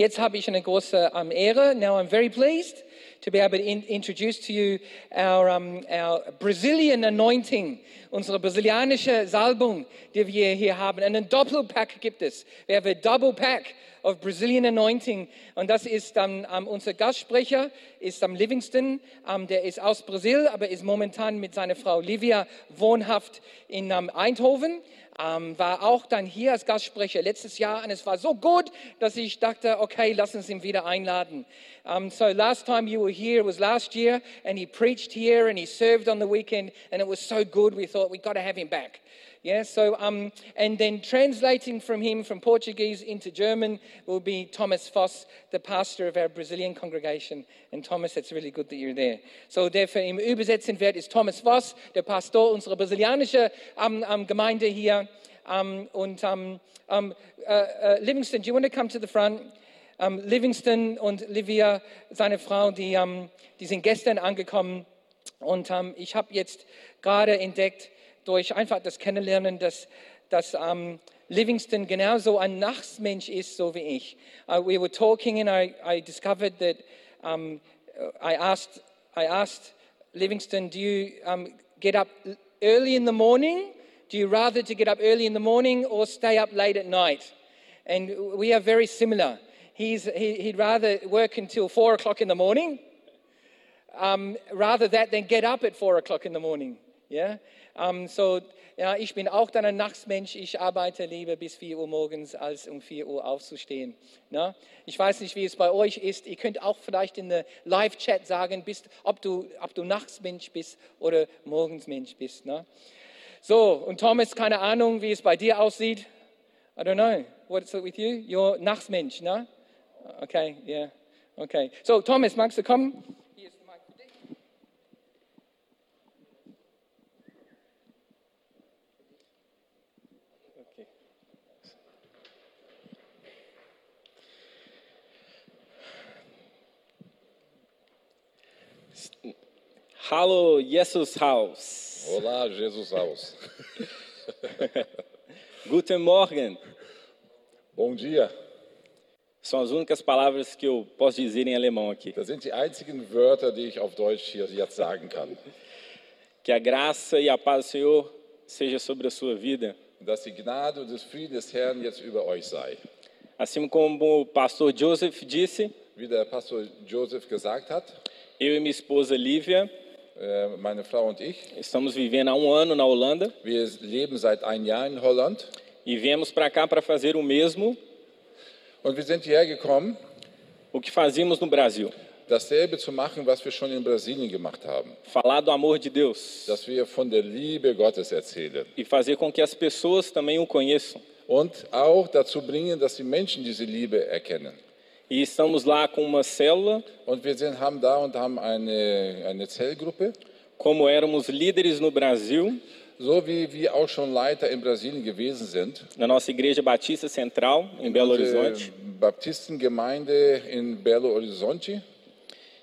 Jetzt habe ich eine große um, Ehre. Now I'm very pleased to be able to in, introduce to you our, um, our Brazilian anointing, unsere brasilianische Salbung, die wir hier haben. Einen Doppelpack gibt es. Wir haben ein Double Pack of Brazilian Anointing. Und das ist um, um, unser Gastsprecher, ist am Livingston. Um, der ist aus Brasil, aber ist momentan mit seiner Frau Livia wohnhaft in um, Eindhoven. Um, war auch dann hier als Gastsprecher letztes Jahr und es war so gut, dass ich dachte, okay, lass uns ihn wieder einladen. Um, so last time you were here was last year and he preached here and he served on the weekend and it was so good we thought we've got to have him back. Yeah, so, um, and then translating from him from Portuguese into German will be Thomas Voss, the pastor of our Brazilian congregation. And Thomas, it's really good that you're there. So, für ihn übersetzen wird, ist Thomas Voss, der Pastor unserer brasilianischen um, um, Gemeinde hier. Um, und um, um, uh, uh, Livingston, do you want to come to the front? Um, Livingston und Livia, seine Frau, die, um, die sind gestern angekommen. Und um, ich habe jetzt gerade entdeckt, durch einfach das Kennenlernen, dass, dass um, Livingston genauso ein Nachtsmensch ist, so wie ich. Uh, we were talking and I, I discovered that um, I, asked, I asked Livingston, do you um, get up early in the morning? Do you rather to get up early in the morning or stay up late at night? And we are very similar. He's, he, he'd rather work until four o'clock in the morning, um, rather that than get up at four o'clock in the morning. Yeah? Um, so, ja, ich bin auch dann ein Nachtsmensch. Ich arbeite lieber bis 4 Uhr morgens, als um 4 Uhr aufzustehen. Na? Ich weiß nicht, wie es bei euch ist. Ihr könnt auch vielleicht in der Live-Chat sagen, bist, ob, du, ob du Nachtsmensch bist oder Morgensmensch bist. Na? So, und Thomas, keine Ahnung, wie es bei dir aussieht. I don't know. What's it with you? You're Nachtsmensch, na? Okay, yeah. Okay. So, Thomas, magst du kommen? Hallo, Jesus Haus. Olá, Jesus Haus. Guten Morgen. Bom dia. São as únicas palavras que eu posso dizer em alemão aqui. Das sind die einzigen Wörter, die ich auf Deutsch hier jetzt sagen kann. Que a graça e a paz do Senhor seja sobre a sua vida. Dass die Gnade und das Frieden des Herrn jetzt über euch sei. Assim como o pastor Joseph disse, Wie der Pastor Joseph gesagt hat, eu e minha esposa Lívia meine Frau und ich, estamos vivendo há um ano na Holanda wir leben seit einem Jahr in Holland e viemos para cá para fazer o mesmo und wir sind hierher gekommen, o que fazíamos no Brasil. dasselbe zu machen, was wir schon in Brasilien gemacht haben. Falar do amor de Deus Dass wir von der Liebe Gottes erzählen. e fazer com que as pessoas também o conheçam. Und auch dazu bringen, dass die Menschen diese Liebe erkennen. E estamos lá com uma célula, Und wir sind, haben da und haben eine, eine Zellgruppe, como éramos líderes no Brasil, so wie wir auch schon Leiter in Brasilien gewesen sind. na nossa Igreja Batista Central, em Belo Horizonte. Unsere Baptistengemeinde in Belo Horizonte.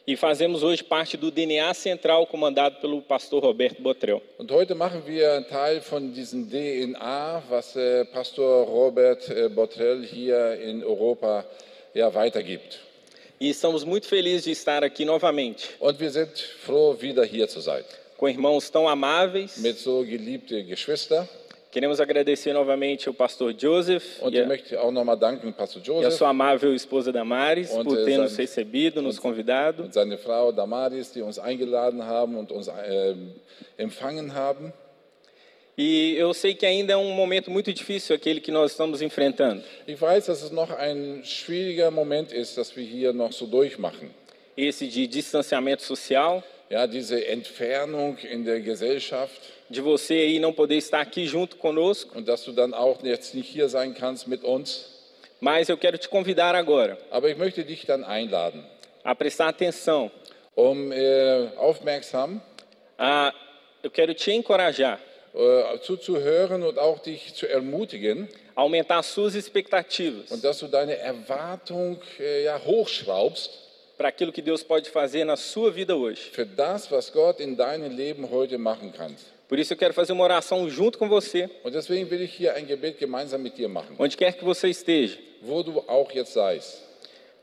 E fazemos hoje parte do DNA Central, comandado pelo pastor Roberto Botrel. Und heute machen wir einen Teil von diesem DNA, was äh, Pastor Robert äh, Botrel hier in Europa ja, weitergibt. E estamos muito felizes de estar aqui novamente, Und wir sind froh, wieder hier zu sein. com irmãos tão amáveis. Mit so geliebte Geschwister. Queremos agradecer novamente ao pastor Joseph Und e a, danken, Pastor e a Joseph sua amável esposa Damares Und, por äh, ter nos sein- recebido, nos convidado. und seine Frau Damaris, die uns eingeladen haben und uns äh, empfangen haben. E eu sei que ainda é um momento muito difícil aquele que nós estamos enfrentando. Ich weiß, dass es noch ein schwieriger Moment ist, dass wir hier noch so durchmachen. Esse de distanciamento social, Ja, diese Entfernung in der Gesellschaft de você aí não poder estar aqui junto conosco. und dass du dann auch jetzt nicht hier sein kannst mit uns. Mas eu quero te convidar agora Aber ich möchte dich dann einladen, a prestar atenção. um äh, aufmerksam A, eu quero te encorajar äh, zuzuhören und auch dich zu ermutigen aumentar suas expectativas und dass du deine Erwartung äh, ja, hochschraubst para aquilo que Deus pode fazer na sua vida hoje. für das, was Gott in deinem Leben heute machen kann. Por isso eu quero fazer uma oração junto com você, Und deswegen will ich hier ein Gebet gemeinsam mit dir machen, onde quer que você esteja. wo du auch jetzt seist.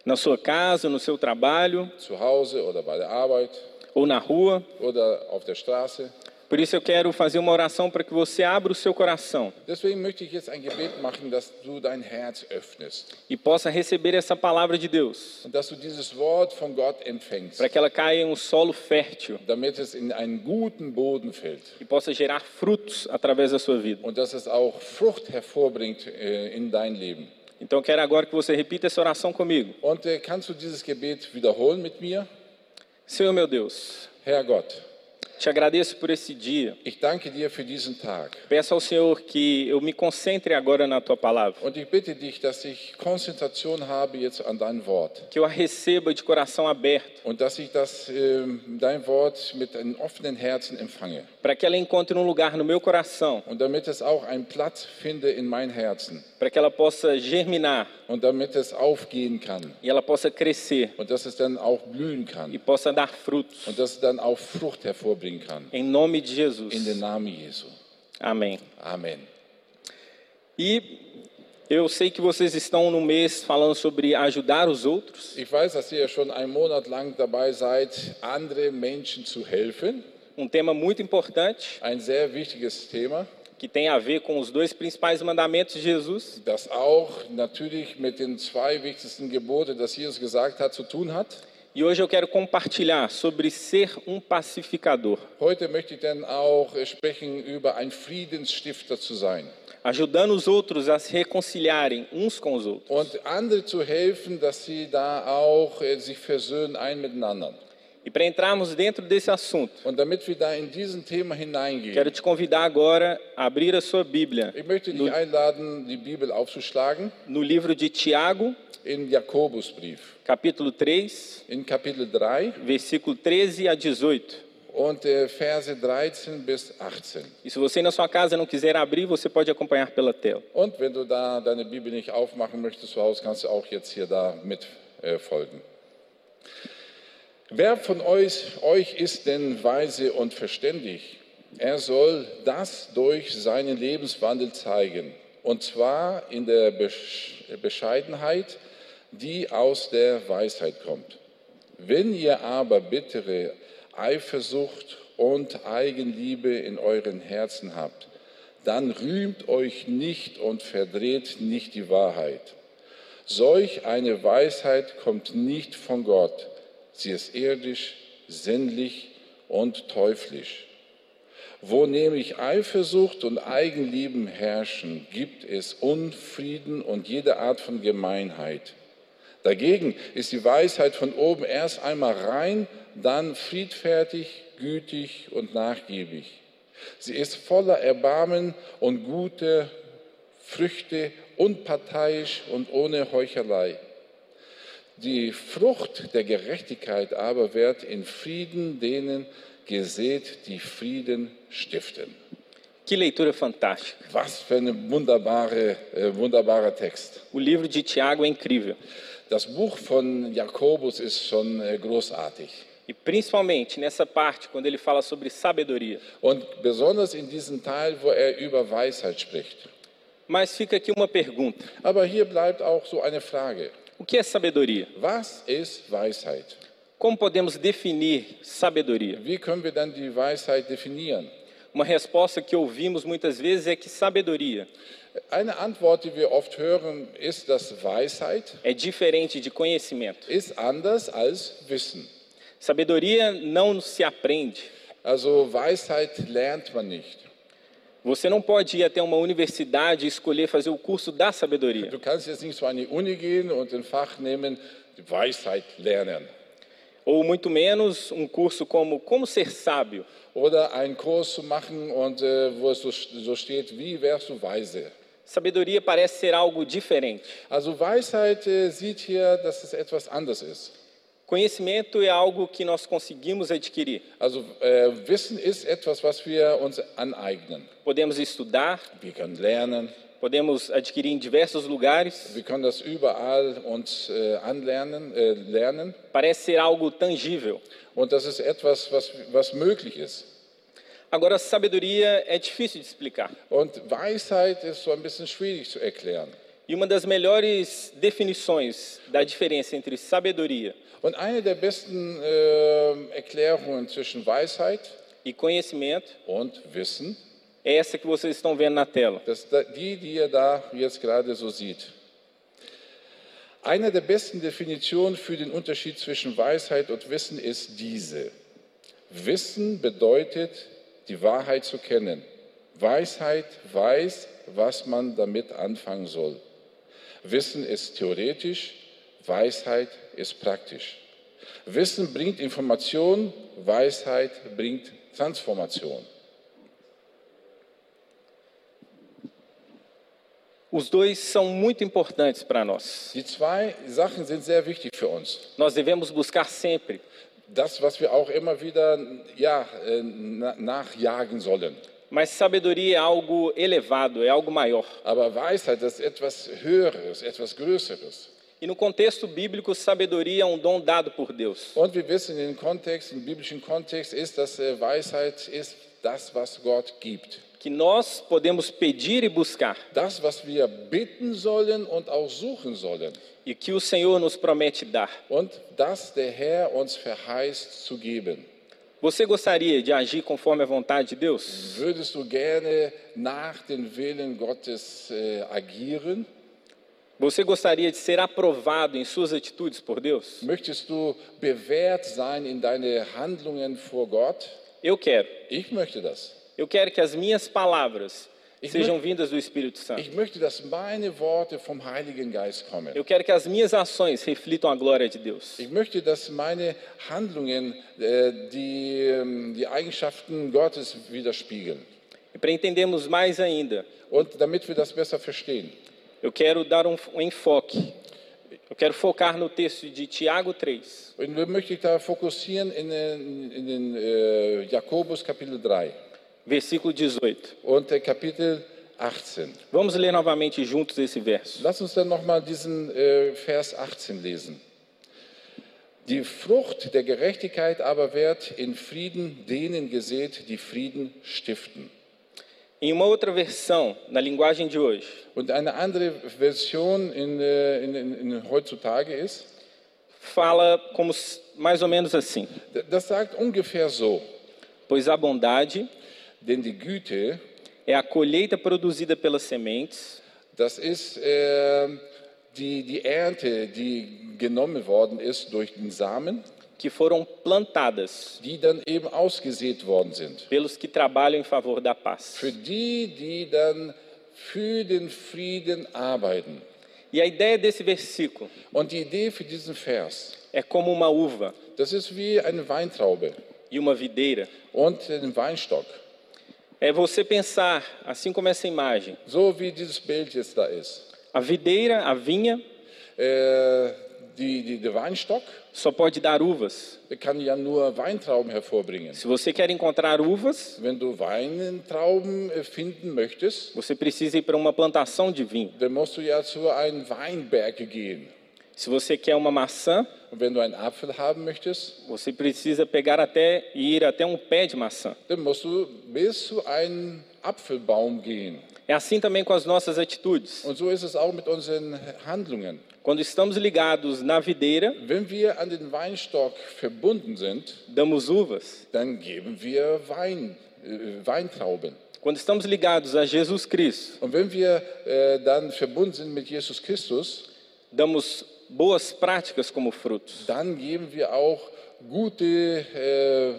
na sua casa, no seu trabalho zu Hause oder bei der Arbeit ou na rua. oder auf der Straße. Por isso eu quero fazer uma oração para que você abra o seu coração Deswegen möchte ich jetzt ein Gebet machen, dass du dein Herz öffnest e possa receber essa palavra de Deus, und dass du dieses Wort von Gott empfängst, para que ela caia em um solo fértil damit es in einen guten Boden fällt e possa gerar frutos através da sua vida. und dass es auch Frucht hervorbringt äh, in dein Leben. Então eu quero agora que você repita essa oração comigo. Und äh, kannst du dieses Gebet wiederholen mit mir? Senhor meu Deus, Herr Gott, te agradeço por esse dia. ich danke dir für diesen Tag. Peço ao Senhor que eu me concentre agora na tua palavra, Und ich bitte dich, dass ich Konzentration habe jetzt an dein Wort. que eu a receba de coração aberto, Und dass ich das, ähm, dein Wort mit einem offenen Herzen empfange. para que ela encontre um lugar no meu coração, Und damit es auch einen Platz finde in mein Herzen. para que ela possa germinar Und damit es aufgehen kann. e ela possa crescer Und dass es dann auch blühen e kann. possa dar frutos. Und dass es dann auch Frucht hervorbringen kann. Em nome de In Jesus. den Namen Jesu. Amém. Amen. E eu sei que vocês estão no mês falando sobre ajudar os outros. Ich weiß, dass ihr schon einen Monat lang dabei seid, andere Menschen zu helfen. Um tema muito importante Ein sehr wichtiges Thema, que tem a ver com os dois principais mandamentos de Jesus. das auch natürlich mit den zwei wichtigsten Geboten, das Jesus gesagt hat, zu tun hat. E hoje eu quero compartilhar sobre ser um pacificador, Heute möchte ich dann auch sprechen über ein Friedensstifter zu sein ajudando os outros a se reconciliarem uns com os outros. und andere zu helfen, dass sie da auch äh, sich versöhnen ein miteinander. E para entrarmos dentro desse assunto, quero te convidar agora a abrir a sua Bíblia einladen, aufzuschlagen no livro de Tiago, capítulo 3, in Kapitel 3 versículo 13 a 18. und äh, Verse 13 bis 18. E se você na sua casa não quiser abrir, você pode acompanhar pela tela. Und wenn du da deine Bibel nicht aufmachen möchtest zu Hause, kannst du auch jetzt hier da mit äh, folgen. Wer von euch, euch ist denn weise und verständig? Er soll das durch seinen Lebenswandel zeigen. Und zwar in der Besch- Bescheidenheit, die aus der Weisheit kommt. Wenn ihr aber bittere Eifersucht und Eigenliebe in euren Herzen habt, dann rühmt euch nicht und verdreht nicht die Wahrheit. Solch eine Weisheit kommt nicht von Gott. Sie ist irdisch, sinnlich und teuflisch. Wo nämlich Eifersucht und Eigenlieben herrschen, gibt es Unfrieden und jede Art von Gemeinheit. Dagegen ist die Weisheit von oben erst einmal rein, dann friedfertig, gütig und nachgiebig. Sie ist voller Erbarmen und gute Früchte, unparteiisch und ohne Heuchelei. Die Frucht der Gerechtigkeit aber wird in Frieden denen gesät, die Frieden stiften. Que leitura fantástica! Was für ein wunderbare, äh, wunderbarer Text. O livro de Tiago é incrível. Das Buch von Jakobus ist schon äh, großartig. E principalmente nessa parte, quando ele fala sobre sabedoria. Und besonders in diesem Teil, wo er über Weisheit spricht. Mas fica aqui uma pergunta: Aber hier bleibt auch so eine Frage. O que é sabedoria? Was ist Weisheit? Como podemos definir sabedoria? Wie können wir dann die Weisheit definieren? Uma resposta que ouvimos muitas vezes é que sabedoria Eine Antwort, die wir oft hören, ist, dass Weisheit é diferente de conhecimento. ist anders als Wissen. Sabedoria não se aprende. Also Weisheit lernt man nicht. Você não pode ir até uma universidade e escolher fazer o curso da sabedoria. Du kannst jetzt nicht zu einer Uni gehen und ein Fach nehmen, Weisheit lernen. Ou muito menos um curso como Como Ser Sábio. Oder einen Kurs machen, und, äh, wo es so, so steht, wie wärst du weise? Sabedoria parece ser algo diferente. Also Weisheit äh, sieht hier, dass es etwas anderes ist. Conhecimento é algo que nós conseguimos adquirir. Also äh, Wissen ist etwas, was wir uns aneignen. Podemos estudar, Wir können lernen, podemos adquirir em diversos lugares. wir können das überall uns äh, anlernen, äh, lernen. Parece ser algo tangível. Und das ist etwas, was, was möglich ist. Agora, sabedoria é difícil de explicar. Und Weisheit ist so ein bisschen schwierig zu erklären. E uma das melhores definições da diferença entre sabedoria Und eine der besten äh, Erklärungen zwischen Weisheit e conhecimento und Wissen, é essa que vocês estão vendo na tela. das die, die ihr da jetzt gerade so sieht. Eine der besten Definitionen für den Unterschied zwischen Weisheit und Wissen ist diese. Wissen bedeutet, die Wahrheit zu kennen. Weisheit weiß, was man damit anfangen soll. Wissen ist theoretisch, Weisheit ist praktisch. Wissen bringt Information, Weisheit bringt Transformation. Os dois são muito importantes para nós. Die zwei Sachen sind sehr wichtig für uns. Nós devemos buscar sempre Das, was wir auch immer wieder ja, äh, na- nachjagen sollen. Mas sabedoria é algo elevado, é algo maior. Aber Weisheit ist etwas Höheres, etwas Größeres. E no contexto bíblico, sabedoria é um dom dado por Deus. Und wir wissen, im Kontext, im biblischen Kontext ist, dass äh, Weisheit ist das, was Gott gibt. Que nós podemos pedir e buscar. Das, was wir bitten sollen und auch suchen sollen. E que o Senhor nos promete dar. Und das der Herr uns verheißt zu geben. Você gostaria de agir conforme a vontade de Deus? Würdest du gerne nach dem Willen Gottes äh, agieren? Você gostaria de ser aprovado em suas atitudes por Deus? Möchtest du bewährt sein in deine Handlungen vor Gott? Eu quero. Ich möchte das. Eu quero que as minhas palavras sejam vindas do Espírito Santo. Ich möchte, dass meine Worte vom Heiligen Geist kommen. Eu quero que as minhas ações reflitam a glória de Deus. Ich möchte, dass meine Handlungen äh, die, ähm, die Eigenschaften Gottes widerspiegeln. E para entendermos mais ainda, Und damit wir das besser verstehen, eu quero dar um, um enfoque. Eu quero focar no texto de Tiago 3, und wir möchte ich da fokussieren in den, in den äh, Jakobus Kapitel 3 versículo 18. und äh, Kapitel 18. Vamos ler novamente juntos esse verso. Lass uns dann nochmal diesen äh, Vers 18 lesen. Die Frucht der Gerechtigkeit aber wird in Frieden denen gesät, die Frieden stiften. Em uma outra versão, na linguagem de hoje, Und eine andere Version in, äh, in, in, in heutzutage ist, fala como s- mais ou menos assim: das sagt ungefähr so, Pois a bondade denn die Güte, é a colheita produzida pelas sementes das ist äh, die, die Ernte, die genommen worden ist durch den Samen, que foram plantadas die dann eben ausgesät worden sind. pelos que trabalham em favor da paz. Für die, die dann für den Frieden arbeiten. E a ideia desse versículo Und die Idee für diesen Vers, é como uma uva das ist wie eine Weintraube e uma videira. und ein Weinstock. É você pensar, assim como essa imagem, So wie dieses Bild jetzt da ist. a videira, a vinha, Äh, die, die, der Weinstock só pode dar uvas. kann ja nur Weintrauben hervorbringen. Se você quer encontrar uvas, Wenn du Weintrauben äh, finden möchtest, você precisa ir para uma plantação de vinho. dann musst du ja zu einem Weinberg gehen. Se você quer uma maçã, möchtest, você precisa pegar até e ir até um pé de maçã. É assim também com as nossas atitudes. So. Quando estamos ligados na videira, sind, damos uvas. dann geben wir Wein, äh, Weintrauben. Quando estamos ligados a Jesus Cristo, wir mit Jesus Christus, damos boas práticas como frutos. dann geben wir auch gute, äh,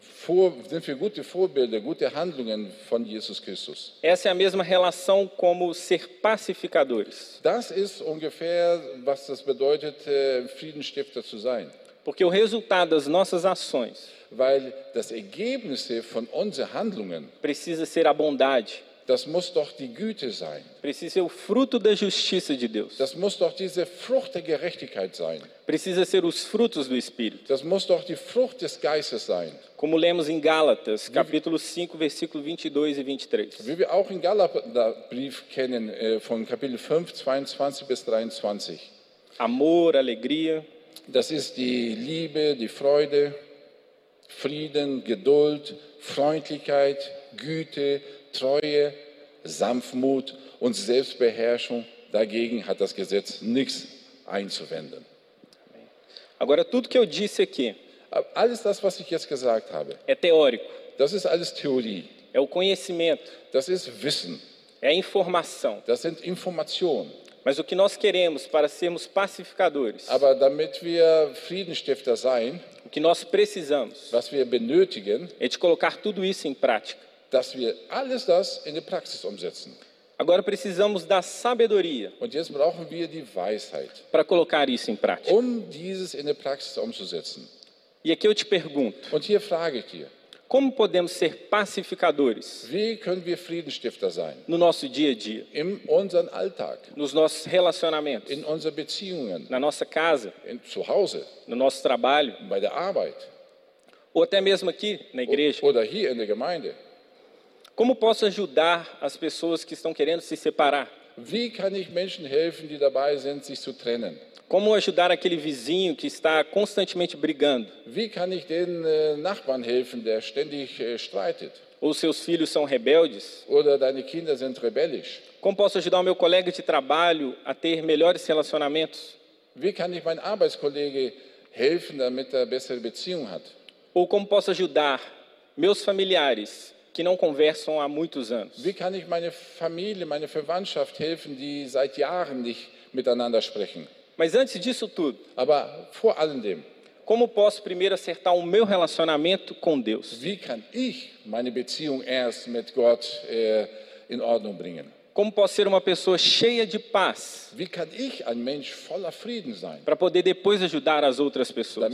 vor, sind wir gute Vorbilder, gute Handlungen von Jesus Christus. Essa é a mesma relação como ser pacificadores. Das ist ungefähr, was das bedeutet, äh, Friedensstifter zu sein. Porque o resultado das nossas ações Weil das Ergebnis von unseren Handlungen, precisa ser a bondade, das muss doch die Güte sein. precisa ser o fruto da justiça de Deus, Das muss doch diese Frucht der Gerechtigkeit sein. precisa ser os frutos do Espírito. Das muss doch die Frucht des Geistes sein. Como lemos em Gálatas, capítulo 5, versículo 22 e 23. Wie wir auch im Galaterbrief kennen, äh, von Kapitel 5, 22 bis 23. Amor, alegria, Das ist die Liebe, die Freude, Frieden, Geduld, Freundlichkeit, Güte, Treue, Sanftmut und Selbstbeherrschung. Dagegen hat das Gesetz nichts einzuwenden. Agora, tudo que eu disse aqui alles das, was ich jetzt gesagt habe, é teórico, das ist alles Theorie. é o conhecimento, Das ist Wissen. é a informação. Das sind Informationen. Mas o que nós queremos para sermos pacificadores, Aber damit wir sein, o que nós precisamos, was wir benötigen, é de colocar tudo isso em prática. Dass wir alles das in die Praxis umsetzen. Agora precisamos da sabedoria Und jetzt brauchen wir die Weisheit, para colocar isso em prática. um dieses in die Praxis umzusetzen. E aqui eu te pergunto: Und hier frage ich dir, como podemos ser pacificadores wie können wir sein? no nosso dia a dia, In unserem Alltag, nos nossos relacionamentos, in unseren Beziehungen, na nossa casa, in, zu Hause, no nosso trabalho, bei der Arbeit ou até mesmo aqui na igreja? oder hier in der Gemeinde. Como posso ajudar as pessoas que estão querendo se separar? Wie kann ich Menschen helfen, die dabei sind, sich zu trennen? Como ajudar aquele vizinho que está constantemente brigando? Wie kann ich den äh, Nachbarn helfen, der ständig äh, streitet? Ou seus filhos são rebeldes? Oder deine Kinder sind rebellisch? Como posso ajudar o meu colega de trabalho a ter melhores relacionamentos? Wie kann ich meinem Arbeitskollege helfen, damit er bessere hat? Ou como posso ajudar meus familiares que não conversam há muitos anos? Wie kann ich meine Familie, meine Verwandtschaft helfen, die seit Jahren nicht miteinander sprechen? Mas antes disso tudo, Aber vor allem dem, como posso primeiro acertar o meu relacionamento com Deus? wie kann ich meine Beziehung erst mit Gott äh, in Ordnung bringen? Como posso ser uma pessoa cheia de paz? Para poder depois ajudar as outras pessoas?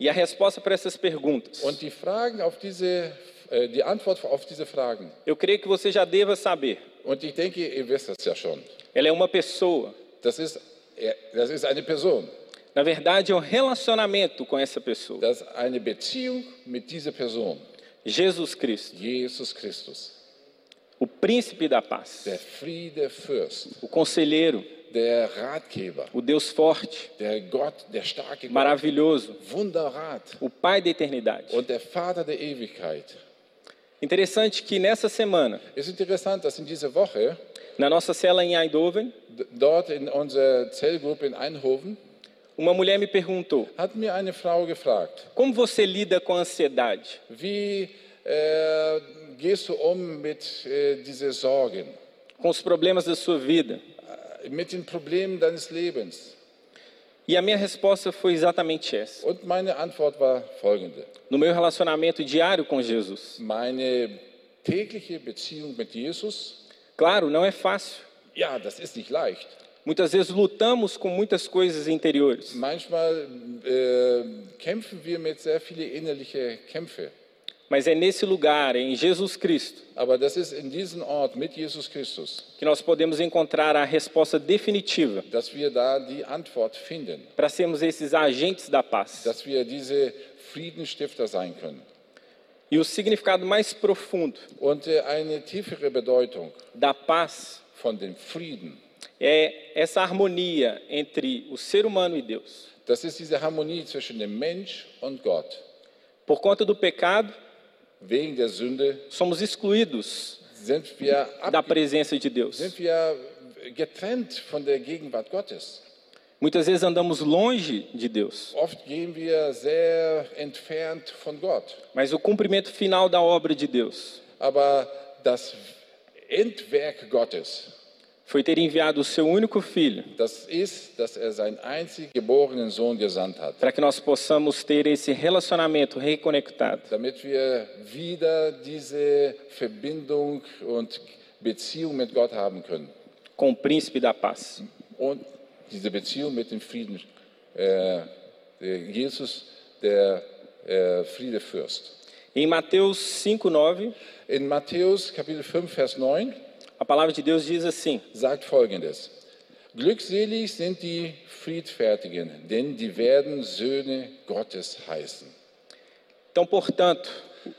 E a resposta para essas perguntas, Und die Fragen auf diese, äh, die Antwort auf diese Fragen, eu creio que você já deva saber. und ich denke, ihr wisst das ja schon, Ela é uma pessoa. das ist, das ist eine Person, Na verdade, é um relacionamento com essa pessoa. das ist eine Beziehung mit dieser Person, Jesus Cristo, Jesus Christus, o príncipe da paz, o conselheiro, o Deus forte, maravilhoso, o Pai da eternidade. Interessante que nessa semana, na nossa cela em Eindhoven, dort in unserer Zellgruppe in Eindhoven uma mulher me perguntou: gefragt, como você lida com a ansiedade? wie äh, gehst du um mit äh, diesen Sorgen, Com os problemas da sua vida? äh, mit den Problemen deines Lebens? E a minha resposta foi exatamente essa. Und meine Antwort war folgende. No meu relacionamento diário com Jesus. Meine tägliche Beziehung mit Jesus, Claro, não é fácil. ja, das ist nicht leicht. Muitas vezes lutamos com muitas coisas interiores. Manchmal äh, kämpfen wir mit sehr vielen innerlichen Kämpfen. Mas é nesse lugar, em Jesus Cristo, Aber das ist in diesem Ort mit Jesus Christus, que nós podemos encontrar a resposta definitiva dass wir da die Antwort finden, para sermos esses agentes da paz. dass wir diese Friedensstifter sein können. E o significado mais profundo Und äh, eine tiefere Bedeutung da paz von dem Frieden, é essa harmonia entre o ser humano e Deus. das ist diese Harmonie zwischen dem Mensch und Gott. Por conta do pecado, somos excluídos da presença de Deus. Muitas vezes andamos longe de Deus, mas o cumprimento final da obra de Deus Aber das Endwerk Gottes, foi ter enviado o seu único filho das ist, dass er seinen einzig geborenen Sohn gesandt hat, para que nós possamos ter esse relacionamento reconectado. damit wir wieder diese Verbindung und Beziehung mit Gott haben können. com o príncipe da paz. Und diese Beziehung mit dem Frieden, äh, Jesus, der äh, Friedefürst. Em Mateus 5:9, In Matthäus Kapitel 5, Vers 9 a palavra de Deus diz assim: sagt folgendes. Glückselig sind die Friedfertigen, denn die werden Söhne Gottes heißen. Então, portanto,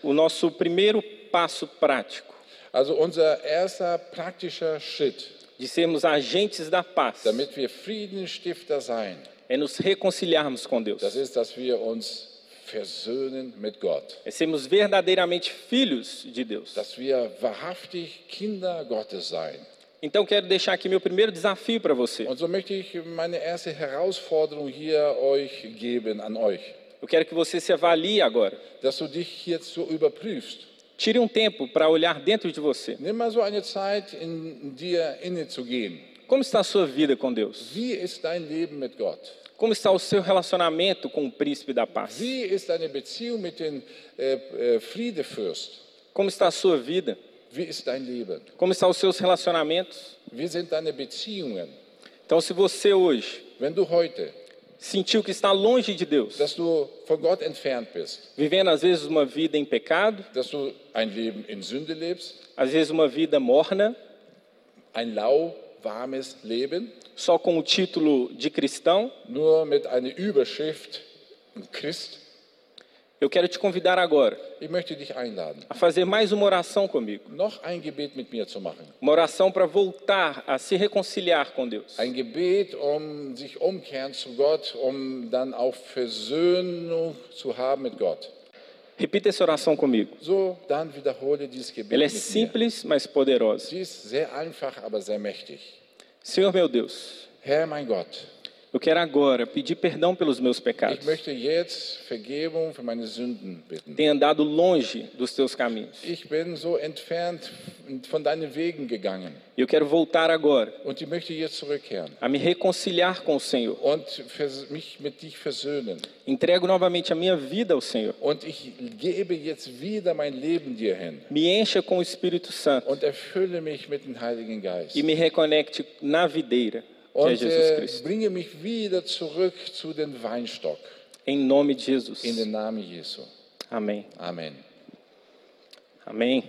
o nosso primeiro passo prático Also unser erster praktischer Schritt, de sermos agentes da paz damit wir Friedensstifter sein, é nos reconciliarmos com Deus. das ist, dass wir uns versöhnen mit Gott. É sermos verdadeiramente filhos de Deus. Dass wir wahrhaftig Kinder Gottes sein. Então quero deixar aqui meu primeiro desafio para você. Und so möchte ich meine erste Herausforderung hier euch geben an euch, Eu quero que você se avalie agora. dass du dich jetzt so überprüfst. Tire um tempo para olhar dentro de você. Nimm mal so eine Zeit, in dir inne zu gehen. Como está a sua vida com Deus? Wie ist dein Leben mit Gott? Como está o seu relacionamento com o príncipe da paz? Wie ist deine Beziehung mit dem äh, äh, Friedefürst? Como está a sua vida? Wie ist dein Leben? Como estão os seus relacionamentos? Wie sind deine Beziehungen? Então, se você hoje Wenn du heute, sentiu que está longe de Deus, dass du von Gott entfernt bist, vivendo às vezes uma vida em pecado, dass du ein Leben in Sünde lebst, às vezes uma vida morna, ein lauwarmes Leben, só com o título de cristão, nur mit einer Überschrift Christ, eu quero te convidar agora a fazer mais uma oração comigo. Uma oração para voltar a se reconciliar com Deus. Ein Gebet, um sich umkehren zu Gott, um dann auch Versöhnung zu haben mit Gott. Repita essa oração comigo. So, Gebet Ela é simples, mas poderosa. Sie ist sehr einfach, aber sehr mächtig. Senhor meu Deus, Herr, mein Gott, eu quero agora pedir perdão pelos meus pecados. Tenho andado longe dos teus caminhos. Ich bin so entfernt von deinen Wegen gegangen eu quero voltar agora und ich möchte jetzt zurückkehren a me reconciliar com o Senhor. und vers- mich mit dich versöhnen. Entrego novamente a minha vida ao Senhor. Und ich gebe jetzt wieder mein Leben dir hin Me encha com o Espírito Santo und erfülle mich mit dem Heiligen Geist. e me reconecte na videira, que é Und Jesus äh, Cristo. bringe mich wieder zurück zu dem Weinstock. Em nome de Jesus. In den Namen Jesu. Amém. Amen. Amém.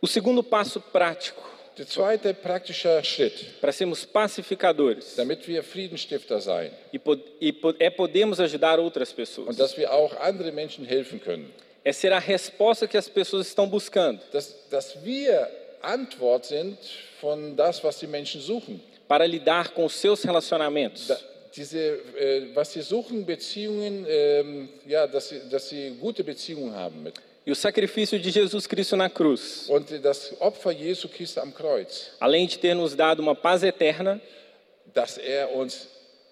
O segundo passo prático Der zweite praktische Schritt, para sermos pacificadores damit wir Friedenstifter sein e, e é podermos ajudar outras pessoas. und dass wir auch andere Menschen helfen können, É ser a resposta que as pessoas estão buscando dass, dass wir Antwort sind von das, was die Menschen suchen. para lidar com seus relacionamentos. Da, diese, äh, was sie suchen, Beziehungen, ähm, ja, dass sie, dass sie gute Beziehungen haben mit. E o sacrifício de Jesus Cristo na cruz, Und das Opfer Jesu Christi am Kreuz, além de ter nos dado uma paz eterna, dass er uns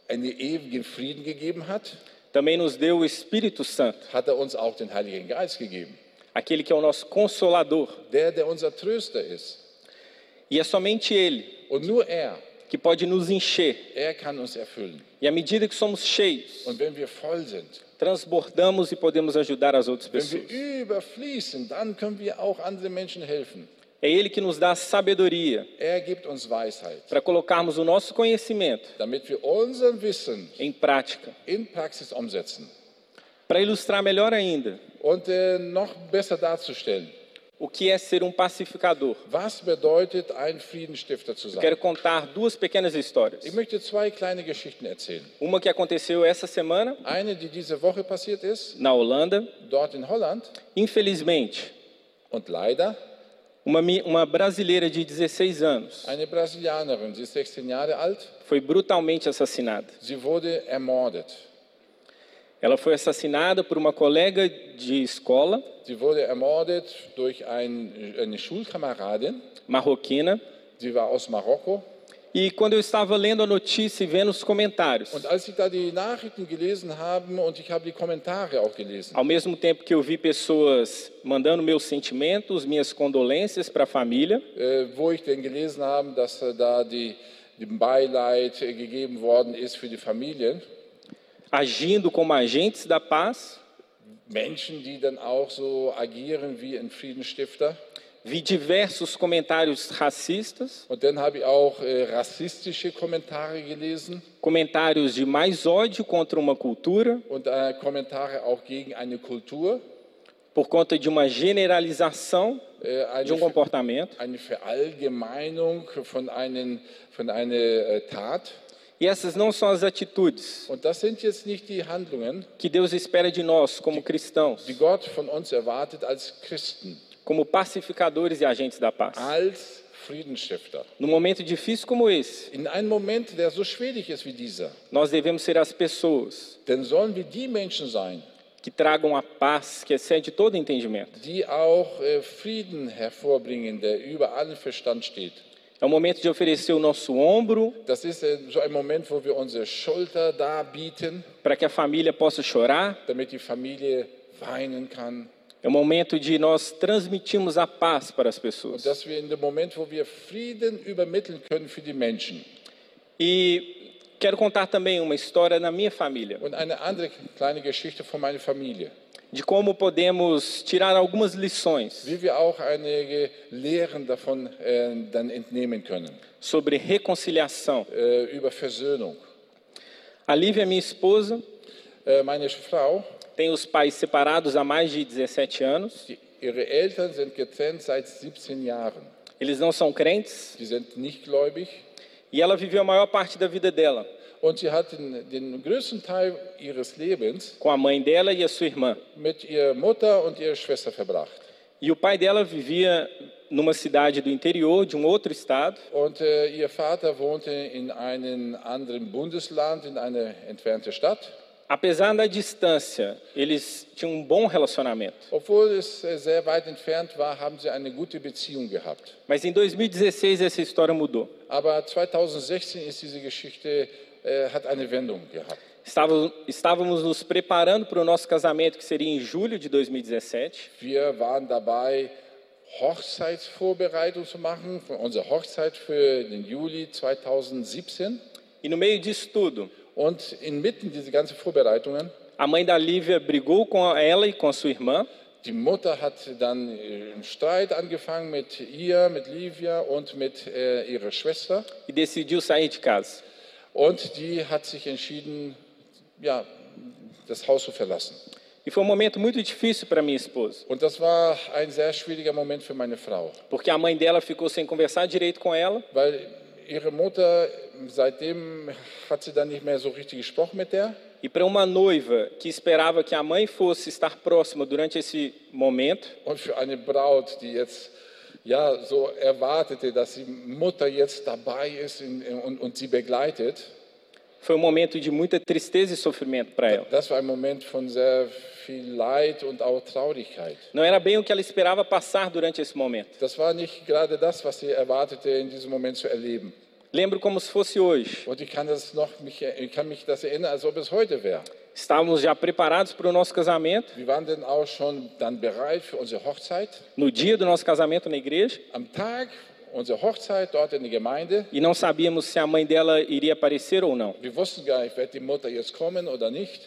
einen ewigen Frieden gegeben hat, também nos deu o Espírito Santo, hat er uns auch den Heiligen Geist gegeben. Aquele que é o nosso consolador. Der, der unser Tröster ist. E é somente Ele Und nur er, que pode nos encher. er kann uns erfüllen. E à medida que somos cheios, Und wenn wir voll sind, transbordamos e podemos ajudar as outras wenn pessoas. wir überfließen, dann können wir auch anderen Menschen helfen. É Ele que nos dá a sabedoria Er gibt uns Weisheit, para colocarmos o nosso conhecimento damit wir unser Wissen em prática. in Praxis umsetzen. Para ilustrar melhor ainda Und äh, noch besser darzustellen, o que é ser um pacificador, was bedeutet, ein Friedenstifter zu eu sein. quero contar duas pequenas histórias. Ich möchte zwei kleine Geschichten erzählen. Uma que aconteceu essa semana Eine, die diese Woche passiert ist, na Holanda. dort in Holland. Infelizmente, Und leider, uma, uma brasileira de 16 anos eine Brasilianerin, sie ist 16 Jahre alt, foi brutalmente assassinada. sie wurde ermordet. Ela foi assassinada por uma colega de escola Sie wurde ermordet durch ein, eine Schulkameradin. marroquina. Sie war aus Marokko. E quando eu estava lendo a notícia e vendo os comentários, Und als ich da die Nachrichten gelesen habe und ich habe die Kommentare auch gelesen, ao mesmo tempo que eu vi pessoas mandando meus sentimentos, minhas condolências para a família, äh, wo ich denn gelesen habe, dass da die, die Beileid gegeben worden ist für die Familien, agindo como agentes da paz, Menschen, die dann auch so agieren wie ein Friedensstifter. vi diversos comentários racistas, Und dann habe ich auch äh, rassistische Kommentare gelesen comentários de mais ódio contra uma cultura, und äh, Kommentare auch gegen eine Kultur, por conta de uma generalização äh, eine, de um comportamento. eine Verallgemeinung von, einen, von einer Tat. E essas não são as atitudes que Deus espera de nós como cristãos, como pacificadores e agentes da paz. Num momento difícil como esse, nós devemos ser as pessoas que tragam a paz que excede todo entendimento. die auch äh, Frieden hervorbringen, der über allen Verstand steht. É o momento de oferecer o nosso ombro Das ist ein Moment, wo wir unsere Schulter darbieten, para que a família possa chorar. damit die Familie weinen kann. É o momento de nós transmitirmos a paz para as pessoas. Dass wir in dem Moment, wo wir Frieden übermitteln können für die Menschen. E quero contar também uma história da minha família, Und eine andere kleine Geschichte von meiner Familie. de como podemos tirar algumas lições Wie wir auch einige Lehren davon äh, dann entnehmen können. sobre reconciliação. Äh, über Versöhnung. A Lívia, minha esposa, Äh, meine Frau, tem os pais separados há mais de 17 anos. die, ihre Eltern sind getrennt seit 17 Jahren. Eles não são crentes Sie sind nicht gläubig. E ela viveu a maior parte da vida dela Und sie hat den, den größten Teil ihres Lebens com a mãe dela e a sua irmã. mit ihrer Mutter und ihrer Schwester verbracht. E o pai dela vivia numa cidade do interior de um outro estado. Und äh, ihr Vater wohnte in einem anderen Bundesland, in einer entfernten Stadt. Apesar da distância, eles tinham um bom relacionamento. Obwohl es äh, sehr weit entfernt war, haben sie eine gute Beziehung gehabt. Mas em 2016 essa história mudou. Aber 2016 ist diese Geschichte, äh, hat eine Wendung gehabt. Estávamos nos preparando para o nosso casamento, que seria em julho de 2017. Wir waren dabei, Hochzeitsvorbereitung zu machen, für unsere Hochzeit für den Juli 2017. E no meio disso tudo, Und inmitten dieser ganzen Vorbereitungen, a mãe da Lívia brigou com ela e com a sua irmã. Die Mutter hat dann äh, einen Streit angefangen mit ihr, mit Livia und mit äh, ihrer Schwester. e decidiu sair de casa. Und die hat sich entschieden, ja, das Haus zu verlassen. E foi um momento muito difícil para minha esposa, Und das war ein sehr schwieriger Moment für meine Frau, porque a mãe dela ficou sem conversar direito com ela weil ihre Mutter, seitdem hat sie dann nicht mehr so richtig gesprochen mit der. e para uma noiva que esperava que a mãe fosse estar próxima durante esse momento, Und für eine Braut, die jetzt ja so erwartete, dass die Mutter jetzt dabei ist in, und, und sie begleitet, foi um momento de muita tristeza e sofrimento para ela. das war ein Moment von sehr viel Leid und auch Traurigkeit. Não era bem o que ela esperava passar durante esse momento. Das war nicht gerade das, was sie erwartete, in diesem Moment zu erleben. Lembro como se fosse hoje. Und ich kann, das noch, mich, ich kann mich das erinnern, als ob es heute wäre. Estávamos já preparados para o nosso casamento, Wir waren dann auch schon dann bereit für unsere Hochzeit. no dia do nosso casamento na igreja, Am Tag Hochzeit dort in der Gemeinde. e não sabíamos se a mãe dela iria aparecer ou não. Wir wussten gar nicht, wird die Mutter jetzt kommen oder nicht.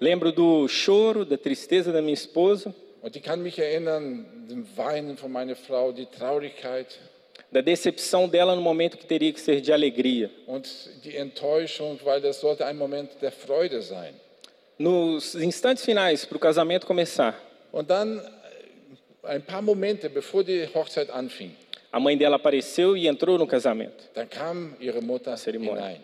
Lembro do choro, da tristeza da minha esposa, Und ich kann mich erinnern, dem Weinen von meiner Frau, die Traurigkeit da decepção dela no momento que teria que ser de alegria. und die Enttäuschung, weil das sollte ein Moment der Freude sein. Nos instantes finais para o casamento começar, Und dann äh, ein paar Momente, bevor die Hochzeit anfing, a mãe dela apareceu e entrou no casamento. dann kam ihre Mutter Zeremonie. hinein.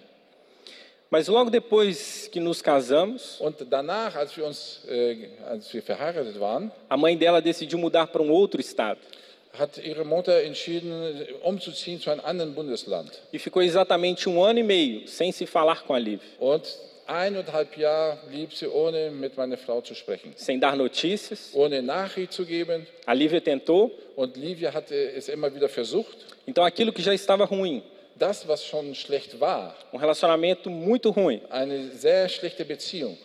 Mas logo depois que nos casamos, danach, als wir uns, äh, als wir verheiratet waren, a mãe dela decidiu mudar para um outro estado hat ihre Mutter entschieden, umzuziehen zu einem anderen Bundesland. e ficou exatamente um ano e meio sem se falar com a Liv, Und eineinhalb Jahre blieb sie, ohne mit meiner Frau zu sprechen, sem dar notícias. ohne Nachricht zu geben. A Lívia tentou, Und Livia hatte es immer wieder versucht. então aquilo que já estava ruim, Das, was schon schlecht war, um relacionamento muito ruim, eine sehr schlechte Beziehung,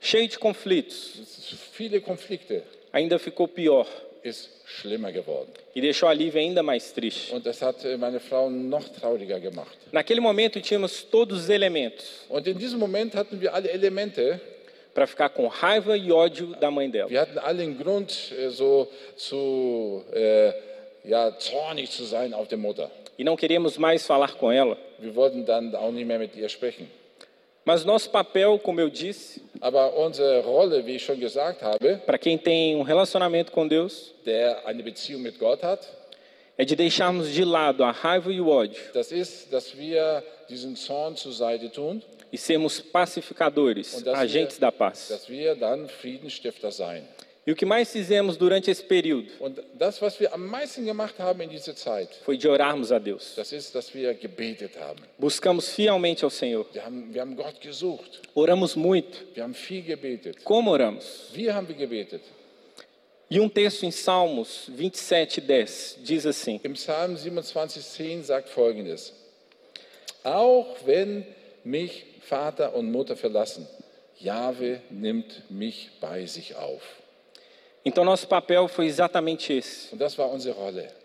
cheio de conflitos, viele Konflikte, ainda ficou pior ist schlimmer geworden. e deixou a Lívia ainda mais triste. Und das hat äh, meine Frau noch trauriger gemacht. Naquele momento tínhamos todos os elementos Und in diesem Moment hatten wir alle Elemente, para ficar com raiva e ódio da mãe dela. wir hatten allen Grund, äh, so zu, äh, ja, zornig zu sein auf der Mutter. E não queríamos mais falar com ela. Wir wollten dann auch nicht mehr mit ihr sprechen. Mas nosso papel, como eu disse, Aber unsere Rolle, wie ich schon gesagt habe, para quem tem um relacionamento com Deus, der eine Beziehung mit Gott hat, é de deixarmos de lado a raiva e o ódio das ist, dass wir diesen Zorn zur Seite tun e sermos pacificadores, agentes wir, da paz. dass wir dann Friedensstifter sein. E o que mais fizemos durante esse período Und das, was wir am meisten gemacht haben in dieser Zeit, foi de orarmos a Deus. das ist, dass wir gebetet haben. Buscamos fielmente ao Senhor. Wir haben, wir haben Gott gesucht. Oramos muito. Wir haben viel gebetet. Como oramos? Wie haben wir gebetet? E um texto em Salmos 27, 10 diz assim: Im Psalm 27,10 sagt folgendes: Auch wenn mich Vater und Mutter verlassen, Jahwe nimmt mich bei sich auf. Então, nosso papel foi exatamente esse: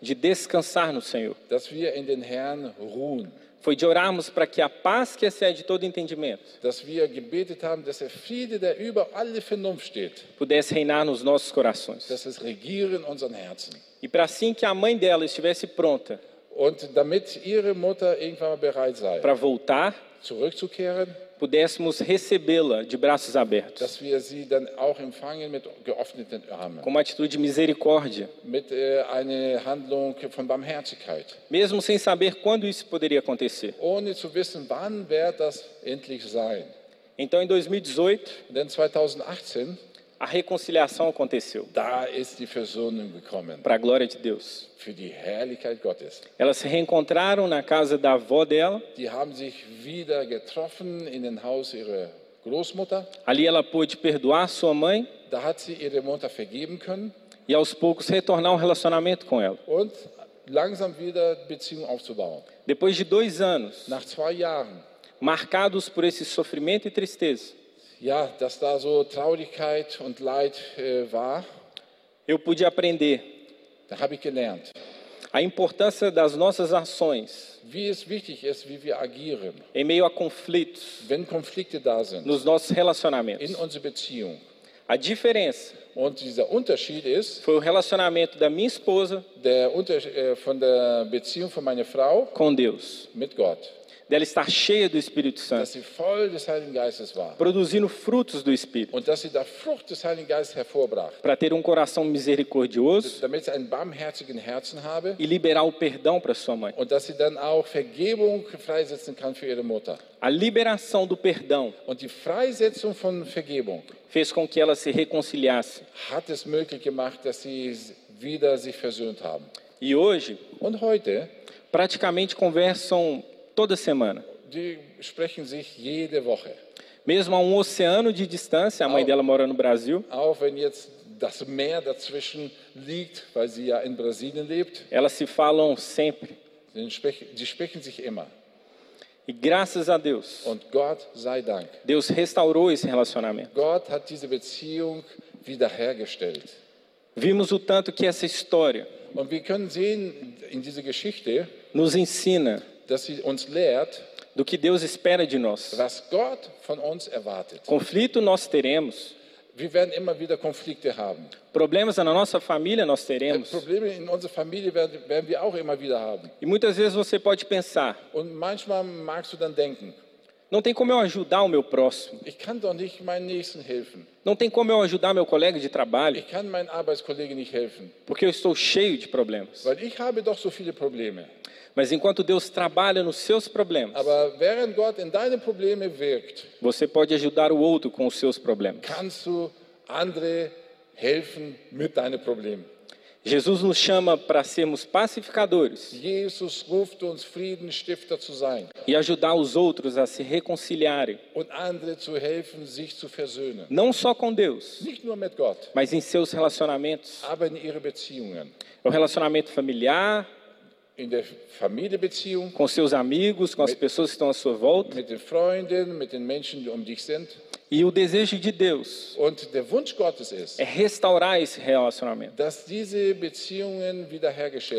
de descansar no Senhor. Foi de orarmos para que a paz que excede todo entendimento haben, pudesse reinar nos nossos corações. E para assim que a mãe dela estivesse pronta para voltar, zurückzukehren, pudéssemos recebê-la de braços abertos, com uma atitude de misericórdia, äh, mesmo sem saber quando isso poderia acontecer. ohne zu wissen, wann wird das endlich sein. Então, em 2018, Denn 2018, a reconciliação aconteceu, para a glória de Deus. Elas se reencontraram na casa da avó dela. Ali ela pôde perdoar sua mãe e aos poucos retornar um relacionamento com ela. und langsam wieder Beziehung aufzubauen. Depois de dois anos, Jahren, marcados por esse sofrimento e tristeza, ja, dass da so Traurigkeit und Leid äh, war, eu pude aprender da habe ich gelernt, a importância das nossas ações wie es wichtig ist, wie wir agieren, em meio a conflitos wenn Konflikte da sind, nos nossos relacionamentos. in unserer Beziehung. A diferença Und dieser Unterschied ist, foi o relacionamento da minha esposa der Unter äh, von der Beziehung von meiner Frau com Deus, mit Gott, dela estar cheia do Espírito Santo, war produzindo frutos do Espírito, para ter um coração misericordioso habe e liberar o perdão para sua mãe. A liberação do perdão fez com que ela se reconciliasse. hat es möglich gemacht, dass sie wieder sich versöhnt haben. E hoje, heute, praticamente conversam toda semana. die sprechen sich jede Woche. Mesmo a um oceano de distância, a mãe dela mora no Brasil, Auch wenn jetzt das Meer dazwischen liegt, weil sie ja in Brasilien lebt, elas se falam sempre. sie sprechen, sie sprechen sich immer. E graças a Deus, Und Gott sei Dank. Deus restaurou esse relacionamento. Gott hat diese Beziehung wiederhergestellt. Vimos o tanto que essa história sehen nos ensina dass sie uns lehrt, do que Deus espera de nós. was Gott von uns erwartet. Conflito nós teremos, Wir werden immer wieder Konflikte haben. problemas na nossa família nós teremos. Probleme in unserer Familie werden, werden wir auch immer wieder haben. E muitas vezes você pode pensar: Und manchmal magst du dann denken, não tem como eu ajudar o meu próximo, ich kann doch nicht meinen Nächsten helfen. não tem como eu ajudar meu colega de trabalho, Ich kann meinen Arbeitskollegen nicht helfen, porque eu estou cheio de problemas. weil ich habe doch so viele Probleme. Mas enquanto Deus trabalha nos seus problemas, Aber während Gott in deine Probleme wirkt, você pode ajudar o outro com os seus problemas. kannst du andere helfen mit deinen Problemen. Jesus nos chama para sermos pacificadores Jesus ruft uns, Friedensstifter zu sein e ajudar os outros a se reconciliarem, und andere zu helfen, sich zu versöhnen. não só com Deus, Nicht nur mit Gott, mas em seus relacionamentos. aber in ihre Beziehungen. O relacionamento familiar, In der Familienbeziehung, com seus amigos, com as pessoas que estão à sua volta. mit den Freunden, mit den Menschen, die um dich sind. E o desejo de Deus ist, é restaurar esse relacionamento,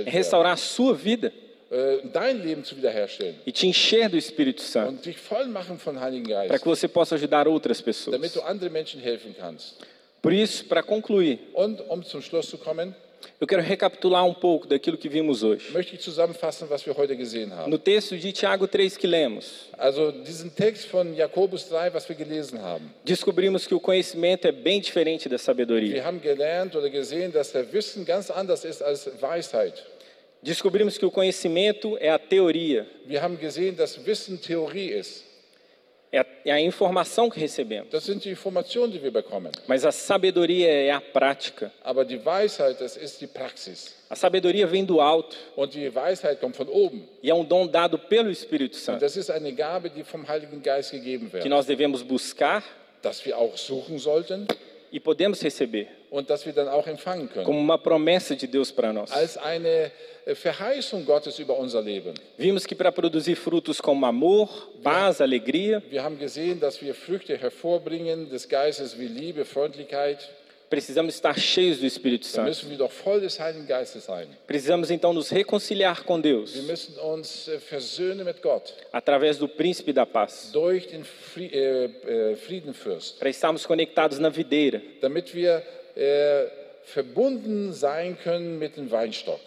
é restaurar a sua vida äh, dein Leben zu wiederherstellen. e te encher do Espírito Santo, und dich voll machen von Heiligen para que você possa ajudar outras pessoas. damit du anderen Menschen helfen kannst. Por isso, para concluir, Und um zum Schluss zu kommen, eu quero recapitular um pouco daquilo que vimos hoje. möchte ich zusammenfassen, was wir heute gesehen haben. No texto de Tiago 3 que lemos, Also diesen Text von Jakobus 3, was wir gelesen haben. descobrimos que o conhecimento é bem diferente da sabedoria. Wir haben gelernt oder gesehen, dass der Wissen ganz anders ist als Weisheit. Descobrimos que o conhecimento é a teoria, Wir haben gesehen, dass Wissen Theorie ist. É a, é a informação que recebemos. Das sind die Informationen, die wir bekommen. Mas a sabedoria é a prática. Aber die Weisheit, das ist die Praxis. A sabedoria vem do alto Und die Weisheit kommt von oben. e é um dom dado pelo Espírito Und Santo das ist eine Gabe, die vom Heiligen Geist gegeben que wird. nós devemos buscar Dass wir auch suchen sollten e podemos receber und dass wir dann auch empfangen können. como uma promessa de Deus para nós. Als eine äh, Verheißung Gottes über unser Leben. Vimos que para produzir frutos como amor, paz, alegria, Wir haben gesehen, dass wir Früchte hervorbringen des Geistes wie Liebe, Freundlichkeit. precisamos estar cheios do Espírito Santo. Precisamos então nos reconciliar com Deus äh, através do príncipe da paz, äh, para estarmos conectados na videira. damit wir äh, verbunden sein können mit dem Weinstock.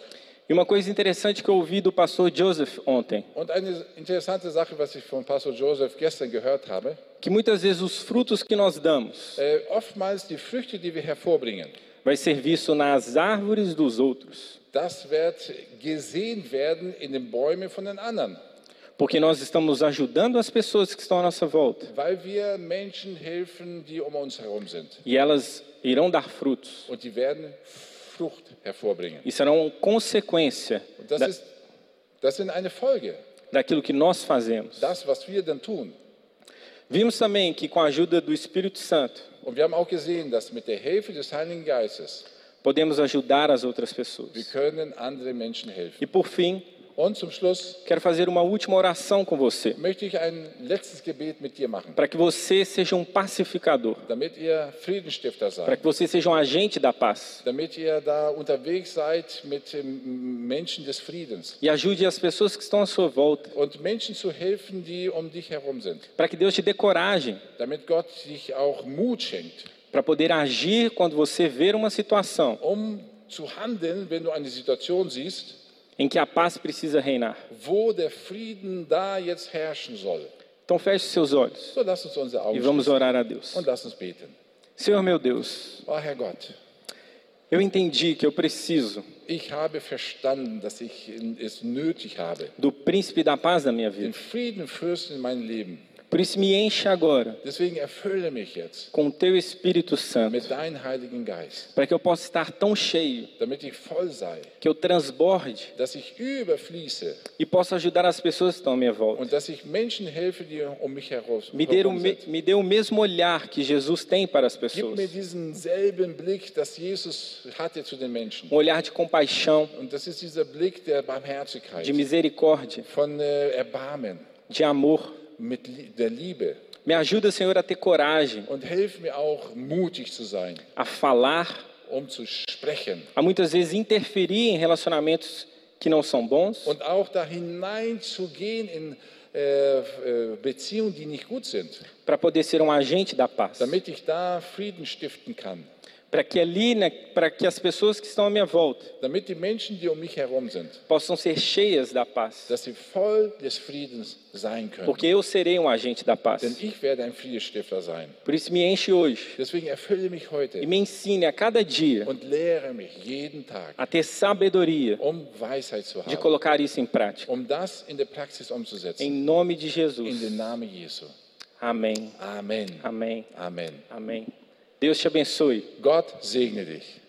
E uma coisa interessante que eu ouvi do pastor Joseph ontem, Und eine interessante Sache, was ich von Pastor Joseph gestern gehört habe, que muitas vezes os frutos que nós damos äh, oftmals die Früchte, die wir hervorbringen, vai ser visto nas árvores dos outros, das wird gesehen werden in den Bäumen von den anderen, porque nós estamos ajudando as pessoas que estão à nossa volta weil wir Menschen helfen, die um uns herum sind. e elas irão dar frutos Und werden Frucht hervorbringen. e serão consequência Und das, da, ist, das sind eine Folge, daquilo que nós fazemos. das, was wir dann tun. Vimos também que com a ajuda do Espírito Santo Und wir haben auch gesehen, dass mit der Hilfe des Heiligen Geistes podemos ajudar as outras pessoas. wir können andere Menschen helfen. E por fim, quero fazer uma última oração com você, möchte ich ein letztes Gebet mit dir machen, para que você seja um pacificador, para que você seja um agente da paz. Damit ihr da unterwegs seid mit Menschen des Friedens. E ajude as pessoas que estão à sua volta, und Menschen zu helfen, die um dich herum sind, para que Deus te dê coragem. Damit Gott dich auch Mut schenkt, para poder agir quando você ver uma situação. Um zu handeln, wenn du eine Situation siehst, em que a paz precisa reinar. wo der Frieden da jetzt herrschen soll. Então feche seus olhos So lass uns unsere e Augen vamos schließen orar a Deus. und lass uns beten. Senhor meu Deus, Oh Herr Gott, eu entendi que eu preciso ich habe verstanden, dass ich es nötig habe, do príncipe da paz da minha den vida. Friedenfürsten in Leben. Por isso me enche agora com o teu Espírito Santo, para que eu possa estar tão cheio sei, que eu transborde e possa ajudar as pessoas que estão à minha volta. helfe, um Me dê, o me, dê o mesmo olhar que Jesus tem para as pessoas. Blick. Um olhar de compaixão, Blick de misericórdia, von Erbarmen, de amor. Mit der Liebe. Me ajuda, Senhor, a ter coragem, Und hilf mir auch, mutig zu sein, a falar, um zu sprechen a muitas vezes interferir em relacionamentos que não são bons, und auch da hineinzugehen in äh, äh, Beziehungen, die nicht gut sind, para poder ser um agente da paz. damit ich da Frieden stiften kann. Para que ali, né, para que as pessoas que estão à minha volta Damit die Menschen, die um mich herum sind, possam ser cheias da paz. dass sie voll des Friedens sein können. Porque eu serei um agente da paz. Denn ich werde ein Friedenstifter sein. Por isso me enche hoje Deswegen erfülle mich heute e me ensine a cada dia und lehre mich jeden Tag, a ter sabedoria um Weisheit zu de haben, colocar isso em prática. um das in der Praxis Em umzusetzen. nome de In Jesus. den Namen Jesu. Amém. Amen. Amém. Amen. Amém. Deus te abençoe. Gott segne dich.